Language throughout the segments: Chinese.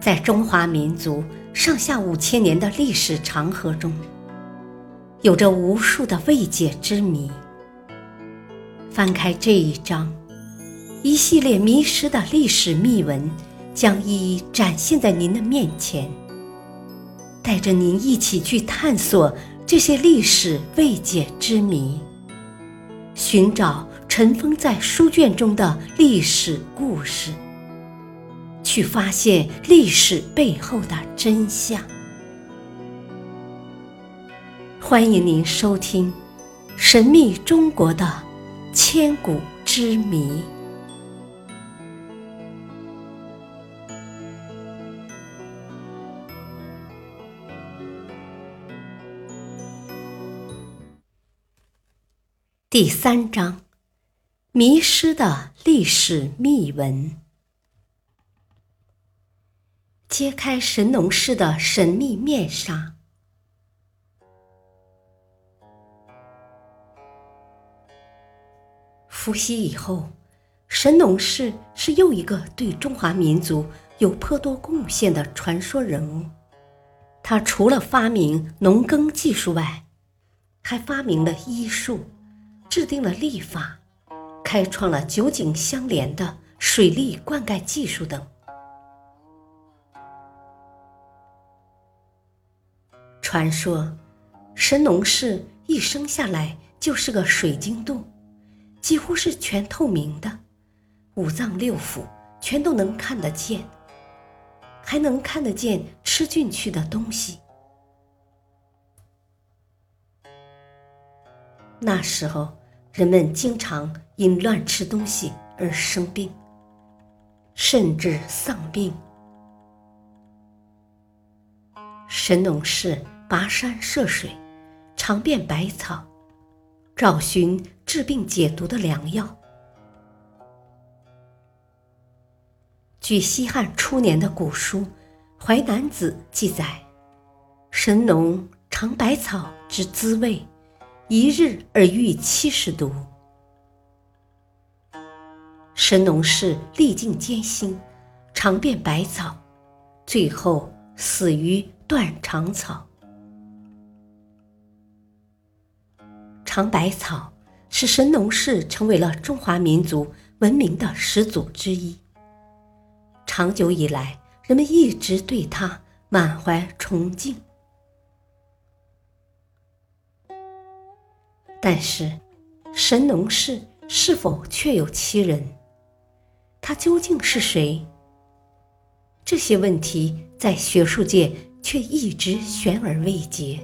在中华民族上下五千年的历史长河中，有着无数的未解之谜。翻开这一章，一系列迷失的历史秘闻将一一展现在您的面前，带着您一起去探索这些历史未解之谜，寻找尘封在书卷中的历史故事。去发现历史背后的真相。欢迎您收听《神秘中国的千古之谜》第三章：迷失的历史秘闻。揭开神农氏的神秘面纱。伏羲以后，神农氏是又一个对中华民族有颇多贡献的传说人物。他除了发明农耕技术外，还发明了医术，制定了历法，开创了九井相连的水利灌溉技术等。传说，神农氏一生下来就是个水晶洞，几乎是全透明的，五脏六腑全都能看得见，还能看得见吃进去的东西。那时候，人们经常因乱吃东西而生病，甚至丧病。神农氏。跋山涉水，尝遍百草，找寻治病解毒的良药。据西汉初年的古书《淮南子》记载，神农尝百草之滋味，一日而遇七十毒。神农氏历尽艰辛，尝遍百草，最后死于断肠草。尝百草，使神农氏成为了中华民族文明的始祖之一。长久以来，人们一直对他满怀崇敬。但是，神农氏是否确有其人？他究竟是谁？这些问题在学术界却一直悬而未决。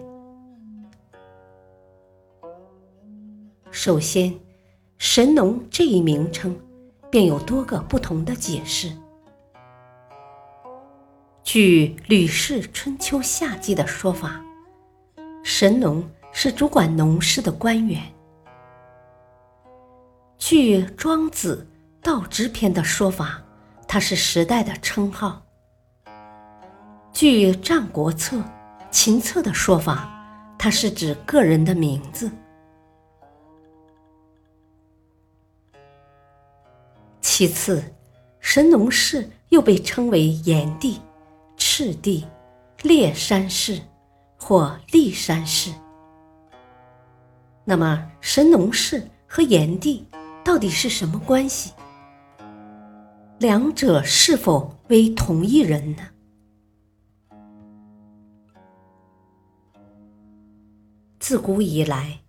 首先，神农这一名称便有多个不同的解释。据《吕氏春秋夏记》的说法，神农是主管农事的官员；据《庄子·道直篇》的说法，他是时代的称号；据《战国策·秦策》的说法，他是指个人的名字。其次，神农氏又被称为炎帝、赤帝、烈山氏或骊山氏。那么，神农氏和炎帝到底是什么关系？两者是否为同一人呢？自古以来，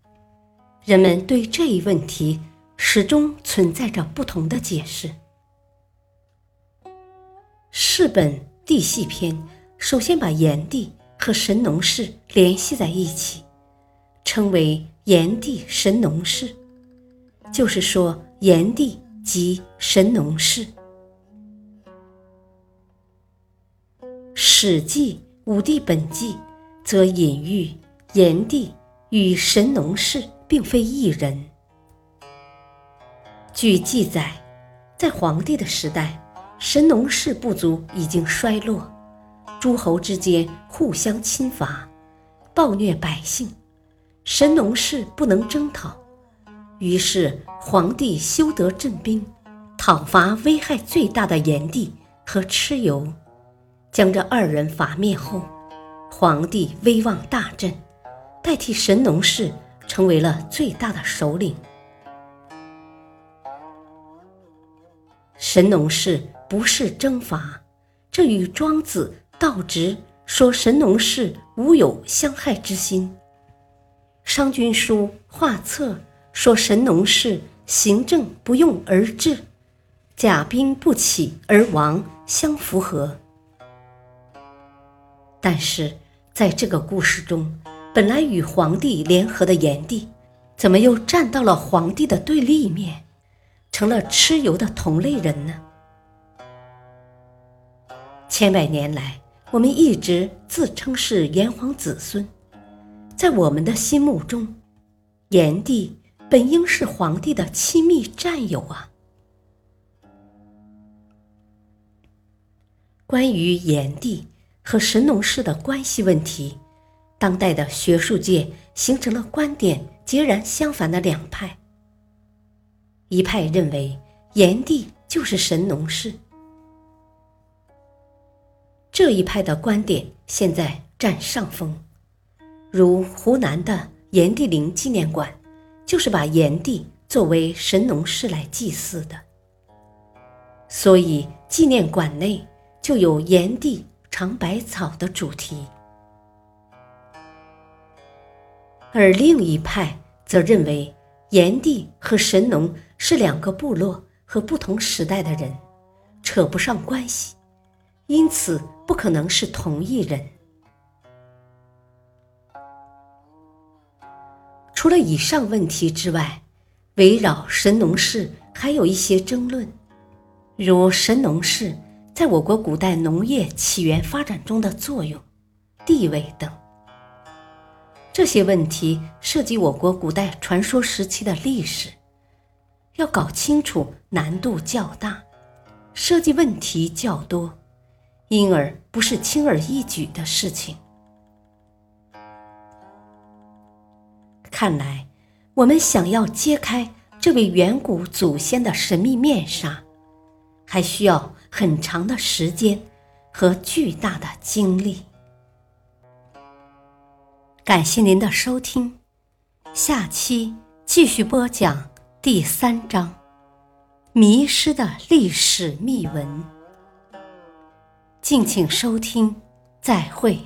人们对这一问题。始终存在着不同的解释。世本地系篇首先把炎帝和神农氏联系在一起，称为炎帝神农氏，就是说炎帝即神农氏。史记五帝本纪则隐喻炎帝与神农氏并非一人。据记载，在黄帝的时代，神农氏部族已经衰落，诸侯之间互相侵伐，暴虐百姓，神农氏不能征讨，于是黄帝修德镇兵，讨伐危害最大的炎帝和蚩尤，将这二人伐灭后，皇帝威望大振，代替神农氏成为了最大的首领。神农氏不是征伐，这与庄子、道直说神农氏无有相害之心。商君书画策说神农氏行政不用而治，甲兵不起而亡，相符合。但是在这个故事中，本来与皇帝联合的炎帝，怎么又站到了皇帝的对立面？成了蚩尤的同类人呢？千百年来，我们一直自称是炎黄子孙，在我们的心目中，炎帝本应是皇帝的亲密战友啊。关于炎帝和神农氏的关系问题，当代的学术界形成了观点截然相反的两派。一派认为炎帝就是神农氏，这一派的观点现在占上风。如湖南的炎帝陵纪念馆，就是把炎帝作为神农氏来祭祀的，所以纪念馆内就有炎帝尝百草的主题。而另一派则认为炎帝和神农。是两个部落和不同时代的人，扯不上关系，因此不可能是同一人。除了以上问题之外，围绕神农氏还有一些争论，如神农氏在我国古代农业起源发展中的作用、地位等。这些问题涉及我国古代传说时期的历史。要搞清楚难度较大，涉及问题较多，因而不是轻而易举的事情。看来，我们想要揭开这位远古祖先的神秘面纱，还需要很长的时间和巨大的精力。感谢您的收听，下期继续播讲。第三章：迷失的历史秘闻。敬请收听，再会。